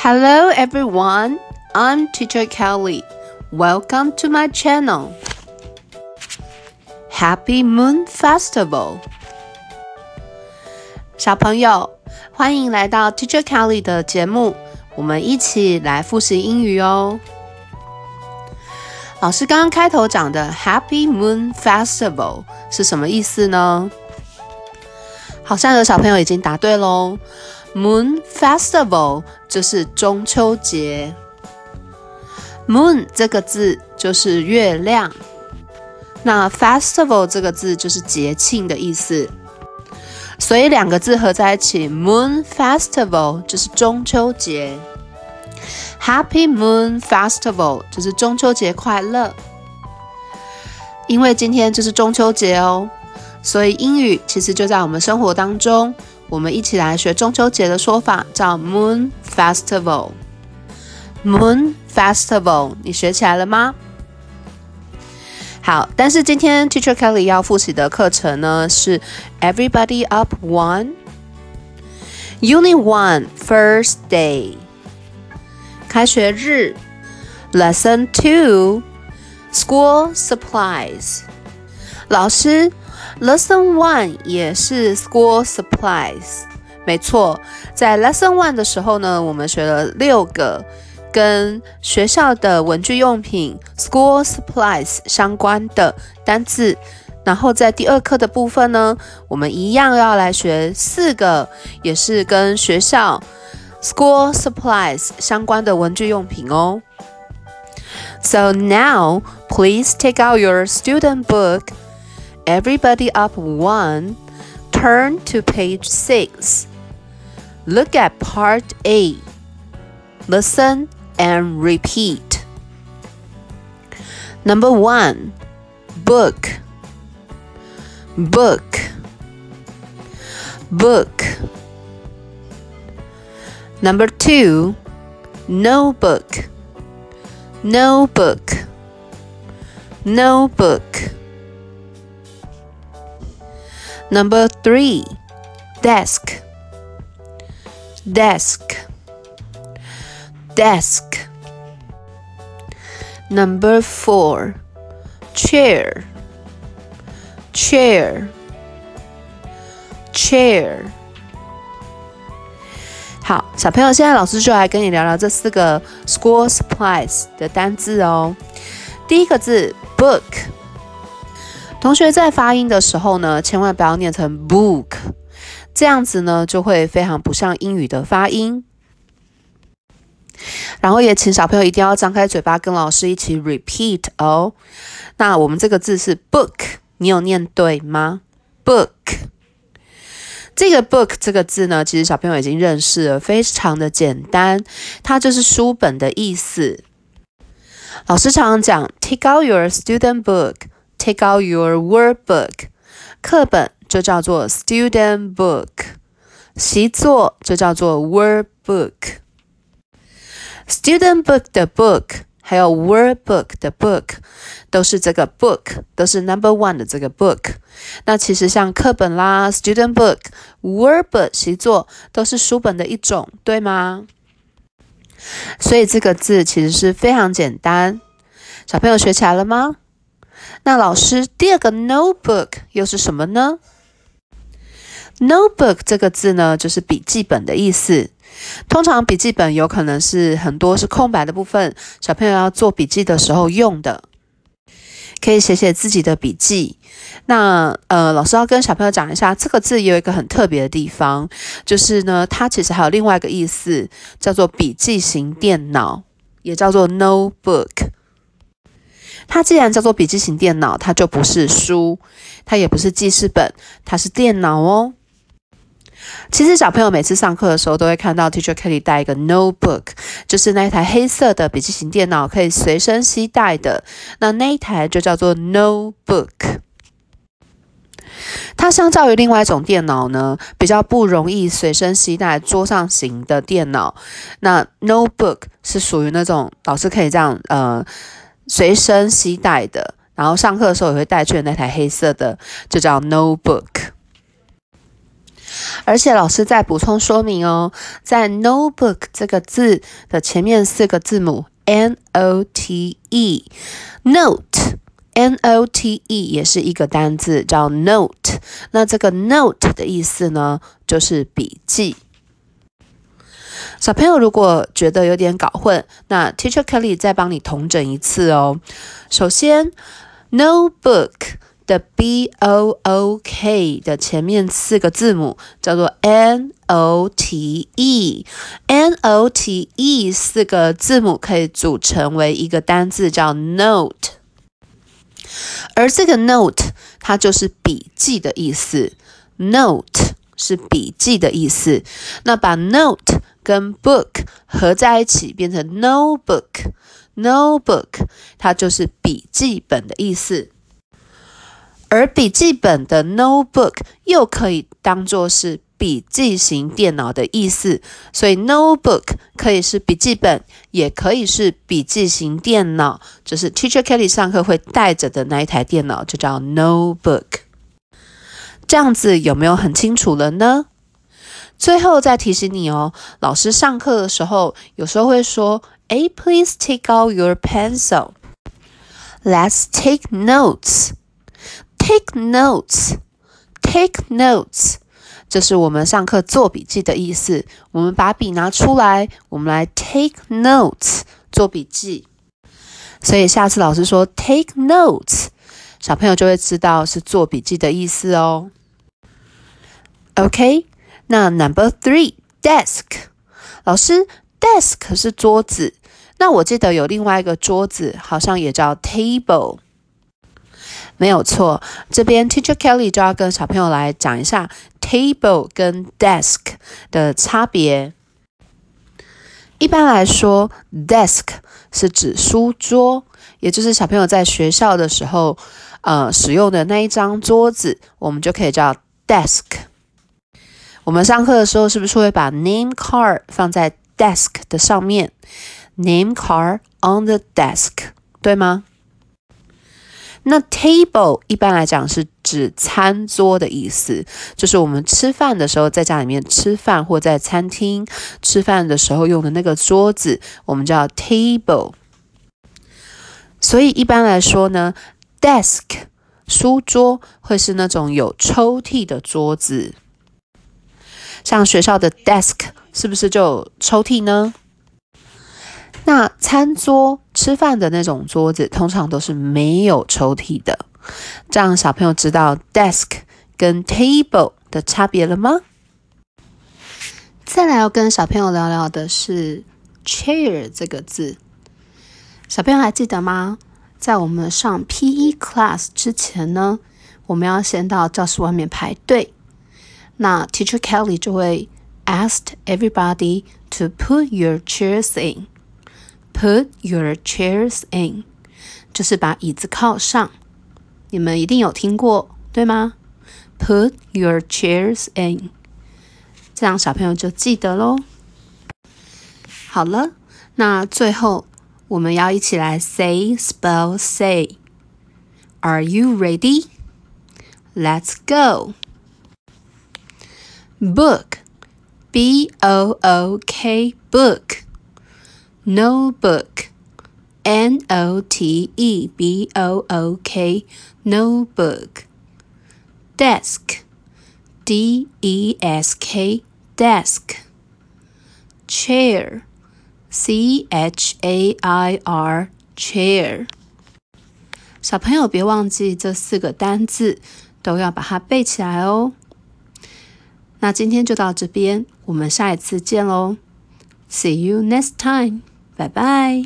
Hello everyone, I'm Teacher Kelly. Welcome to my channel. Happy Moon Festival. 小朋友，欢迎来到 Teacher Kelly 的节目，我们一起来复习英语哦。老师刚刚开头讲的 Happy Moon Festival 是什么意思呢？好像有小朋友已经答对喽。Moon Festival 就是中秋节。Moon 这个字就是月亮，那 Festival 这个字就是节庆的意思，所以两个字合在一起，Moon Festival 就是中秋节。Happy Moon Festival 就是中秋节快乐。因为今天就是中秋节哦，所以英语其实就在我们生活当中。我们一起来学中秋节的说法，叫 Moon Festival。Moon Festival，你学起来了吗？好，但是今天 Teacher Kelly 要复习的课程呢是 Everybody Up One Unit One First Day 开学日 Lesson Two School Supplies 老师。Lesson One 也是 School Supplies，没错，在 Lesson One 的时候呢，我们学了六个跟学校的文具用品 School Supplies 相关的单字。然后在第二课的部分呢，我们一样要来学四个，也是跟学校 School Supplies 相关的文具用品哦。So now, please take out your student book. Everybody up one, turn to page six. Look at part A. Listen and repeat. Number one, book, book, book. Number two, notebook, notebook, notebook. Number three, desk, desk, desk. Number four, chair, chair, chair. 好，小朋友，现在老师就来跟你聊聊这四个 school supplies 的单字哦。第一个字 book。 同学在发音的时候呢，千万不要念成 book，这样子呢就会非常不像英语的发音。然后也请小朋友一定要张开嘴巴跟老师一起 repeat 哦。那我们这个字是 book，你有念对吗？book，这个 book 这个字呢，其实小朋友已经认识了，非常的简单，它就是书本的意思。老师常常讲，take out your student book。Take out your workbook，课本就叫做 student book，习作就叫做 workbook。Student book 的 book，还有 workbook 的 book，都是这个 book，都是 number one 的这个 book。那其实像课本啦，student book，workbook 习作都是书本的一种，对吗？所以这个字其实是非常简单，小朋友学起来了吗？那老师，第二个 notebook 又是什么呢？notebook 这个字呢，就是笔记本的意思。通常笔记本有可能是很多是空白的部分，小朋友要做笔记的时候用的，可以写写自己的笔记。那呃，老师要跟小朋友讲一下，这个字有一个很特别的地方，就是呢，它其实还有另外一个意思，叫做笔记型电脑，也叫做 notebook。它既然叫做笔记型电脑，它就不是书，它也不是记事本，它是电脑哦。其实小朋友每次上课的时候都会看到 Teacher Kelly 带一个 notebook，就是那一台黑色的笔记型电脑，可以随身携带的。那那一台就叫做 notebook。它相较于另外一种电脑呢，比较不容易随身携带，桌上型的电脑。那 notebook 是属于那种老师可以这样呃。随身携带的，然后上课的时候也会带去的那台黑色的，就叫 notebook。而且老师再补充说明哦，在 notebook 这个字的前面四个字母 n o t e，note n o t e 也是一个单字，叫 note。那这个 note 的意思呢，就是笔记。小朋友如果觉得有点搞混，那 Teacher Kelly 再帮你统整一次哦。首先，notebook。的 b o o k 的前面四个字母叫做 n o t e，n o t e 四个字母可以组成为一个单字叫 note，而这个 note 它就是笔记的意思，note 是笔记的意思，那把 note 跟 book 合在一起变成 notebook，notebook 它就是笔记本的意思。而笔记本的 notebook 又可以当做是笔记型电脑的意思，所以 notebook 可以是笔记本，也可以是笔记型电脑，就是 Teacher Kelly 上课会带着的那一台电脑，就叫 notebook。这样子有没有很清楚了呢？最后再提醒你哦，老师上课的时候有时候会说：“哎，Please take out your pencil. Let's take notes.” Take notes, take notes，这是我们上课做笔记的意思。我们把笔拿出来，我们来 take notes 做笔记。所以下次老师说 take notes，小朋友就会知道是做笔记的意思哦。OK，那 Number three desk，老师 desk 是桌子，那我记得有另外一个桌子，好像也叫 table。没有错，这边 Teacher Kelly 就要跟小朋友来讲一下 table 跟 desk 的差别。一般来说，desk 是指书桌，也就是小朋友在学校的时候，呃，使用的那一张桌子，我们就可以叫 desk。我们上课的时候是不是会把 name card 放在 desk 的上面？Name card on the desk，对吗？那 table 一般来讲是指餐桌的意思，就是我们吃饭的时候在家里面吃饭，或在餐厅吃饭的时候用的那个桌子，我们叫 table。所以一般来说呢，desk 书桌会是那种有抽屉的桌子，像学校的 desk 是不是就有抽屉呢？那餐桌吃饭的那种桌子，通常都是没有抽屉的。这样小朋友知道 desk 跟 table 的差别了吗？再来要跟小朋友聊聊的是 chair 这个字。小朋友还记得吗？在我们上 PE class 之前呢，我们要先到教室外面排队。那 Teacher Kelly 就会 ask everybody to put your chairs in。Put your chairs in，就是把椅子靠上。你们一定有听过，对吗？Put your chairs in，这样小朋友就记得喽。好了，那最后我们要一起来 say spell say。Are you ready? Let's go. Book, B O O K, book. notebook, N O T E B O O K, notebook. Desk, D E S K, desk. Chair, C H A I R, chair. 小朋友别忘记这四个单字，都要把它背起来哦。 那今天就到这边，我们下一次见喽。See you next time. 拜拜